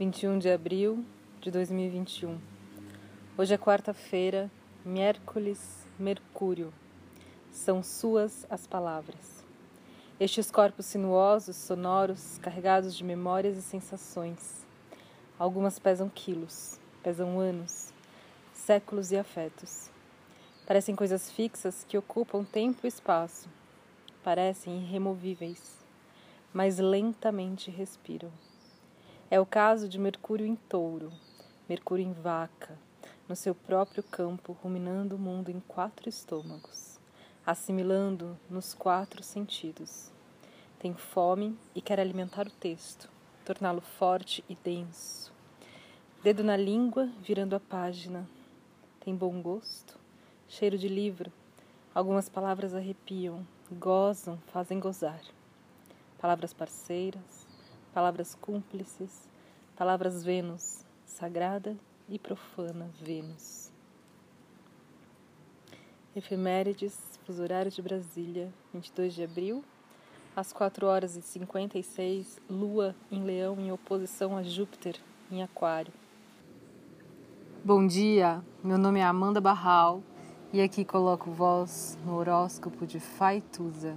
21 de abril de 2021. Hoje é quarta-feira, miércoles, Mercúrio. São suas as palavras. Estes corpos sinuosos, sonoros, carregados de memórias e sensações. Algumas pesam quilos, pesam anos, séculos e afetos. Parecem coisas fixas que ocupam tempo e espaço. Parecem irremovíveis, mas lentamente respiram. É o caso de Mercúrio em touro, Mercúrio em vaca, no seu próprio campo, ruminando o mundo em quatro estômagos, assimilando nos quatro sentidos. Tem fome e quer alimentar o texto, torná-lo forte e denso. Dedo na língua, virando a página. Tem bom gosto, cheiro de livro. Algumas palavras arrepiam, gozam, fazem gozar. Palavras parceiras, palavras cúmplices, palavras Vênus, sagrada e profana Vênus. Efemérides, fuso horário de Brasília, 22 de abril, às 4 horas e 56, Lua em Leão em oposição a Júpiter em Aquário. Bom dia, meu nome é Amanda Barral e aqui coloco voz no horóscopo de Faituza.